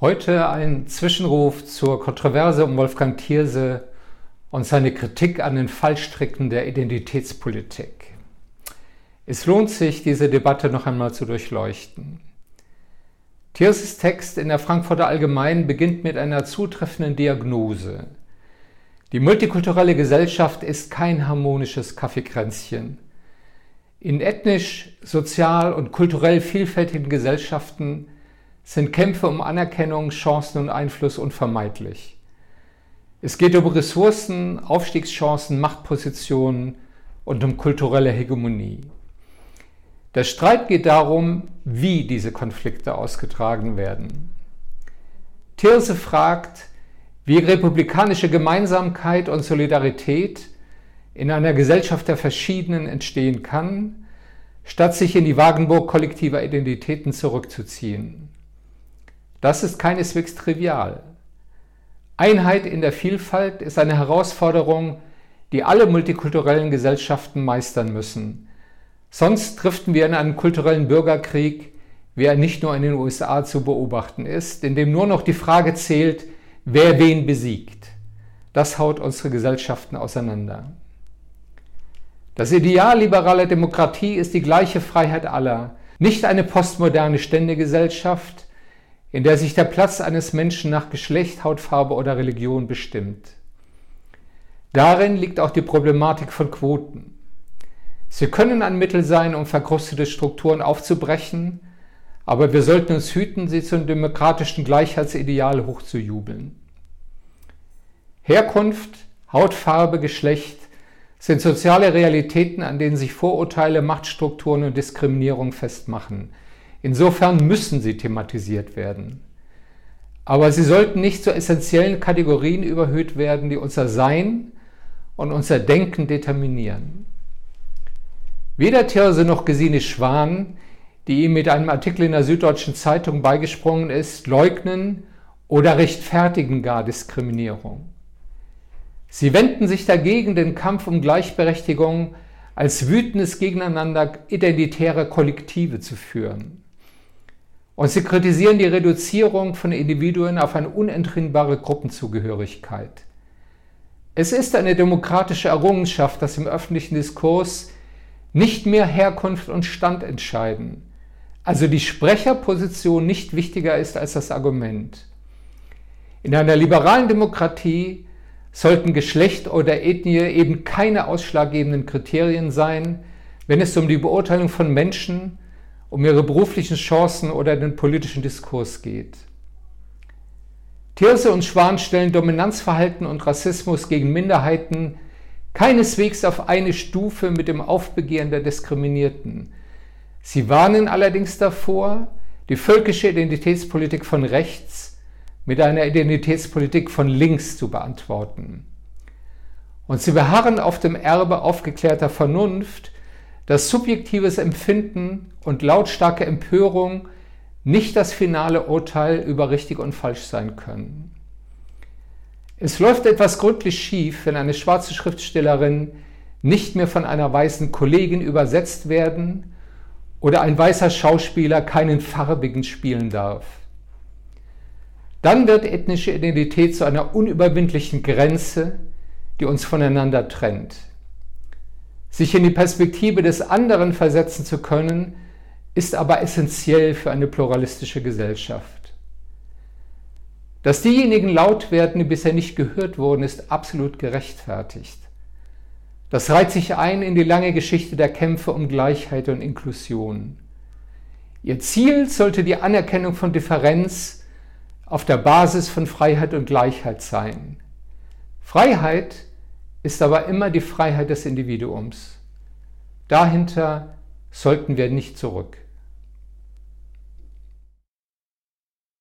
Heute ein Zwischenruf zur Kontroverse um Wolfgang Thierse und seine Kritik an den Fallstricken der Identitätspolitik. Es lohnt sich, diese Debatte noch einmal zu durchleuchten. Thierses Text in der Frankfurter Allgemeinen beginnt mit einer zutreffenden Diagnose. Die multikulturelle Gesellschaft ist kein harmonisches Kaffeekränzchen. In ethnisch, sozial und kulturell vielfältigen Gesellschaften sind Kämpfe um Anerkennung, Chancen und Einfluss unvermeidlich. Es geht um Ressourcen, Aufstiegschancen, Machtpositionen und um kulturelle Hegemonie. Der Streit geht darum, wie diese Konflikte ausgetragen werden. Thirse fragt, wie republikanische Gemeinsamkeit und Solidarität in einer Gesellschaft der Verschiedenen entstehen kann, statt sich in die Wagenburg kollektiver Identitäten zurückzuziehen. Das ist keineswegs trivial. Einheit in der Vielfalt ist eine Herausforderung, die alle multikulturellen Gesellschaften meistern müssen. Sonst driften wir in einen kulturellen Bürgerkrieg, wie er nicht nur in den USA zu beobachten ist, in dem nur noch die Frage zählt, wer wen besiegt. Das haut unsere Gesellschaften auseinander. Das Ideal liberaler Demokratie ist die gleiche Freiheit aller, nicht eine postmoderne Ständegesellschaft, in der sich der Platz eines Menschen nach Geschlecht, Hautfarbe oder Religion bestimmt. Darin liegt auch die Problematik von Quoten. Sie können ein Mittel sein, um verkrustete Strukturen aufzubrechen, aber wir sollten uns hüten, sie zum demokratischen Gleichheitsideal hochzujubeln. Herkunft, Hautfarbe, Geschlecht sind soziale Realitäten, an denen sich Vorurteile, Machtstrukturen und Diskriminierung festmachen. Insofern müssen sie thematisiert werden. Aber sie sollten nicht zu essentiellen Kategorien überhöht werden, die unser Sein und unser Denken determinieren. Weder Thirse noch Gesine Schwan, die ihm mit einem Artikel in der Süddeutschen Zeitung beigesprungen ist, leugnen oder rechtfertigen gar Diskriminierung. Sie wenden sich dagegen, den Kampf um Gleichberechtigung als wütendes Gegeneinander identitäre Kollektive zu führen. Und sie kritisieren die Reduzierung von Individuen auf eine unentrinnbare Gruppenzugehörigkeit. Es ist eine demokratische Errungenschaft, dass im öffentlichen Diskurs nicht mehr Herkunft und Stand entscheiden, also die Sprecherposition nicht wichtiger ist als das Argument. In einer liberalen Demokratie sollten Geschlecht oder Ethnie eben keine ausschlaggebenden Kriterien sein, wenn es um die Beurteilung von Menschen um ihre beruflichen Chancen oder den politischen Diskurs geht. Thierse und Schwan stellen Dominanzverhalten und Rassismus gegen Minderheiten keineswegs auf eine Stufe mit dem Aufbegehren der Diskriminierten. Sie warnen allerdings davor, die völkische Identitätspolitik von rechts mit einer Identitätspolitik von links zu beantworten. Und sie beharren auf dem Erbe aufgeklärter Vernunft, dass subjektives Empfinden und lautstarke Empörung nicht das finale Urteil über richtig und falsch sein können. Es läuft etwas gründlich schief, wenn eine schwarze Schriftstellerin nicht mehr von einer weißen Kollegin übersetzt werden oder ein weißer Schauspieler keinen farbigen spielen darf. Dann wird ethnische Identität zu einer unüberwindlichen Grenze, die uns voneinander trennt. Sich in die Perspektive des anderen versetzen zu können, ist aber essentiell für eine pluralistische Gesellschaft. Dass diejenigen laut werden, die bisher nicht gehört wurden, ist absolut gerechtfertigt. Das reiht sich ein in die lange Geschichte der Kämpfe um Gleichheit und Inklusion. Ihr Ziel sollte die Anerkennung von Differenz auf der Basis von Freiheit und Gleichheit sein. Freiheit ist aber immer die Freiheit des Individuums. Dahinter sollten wir nicht zurück.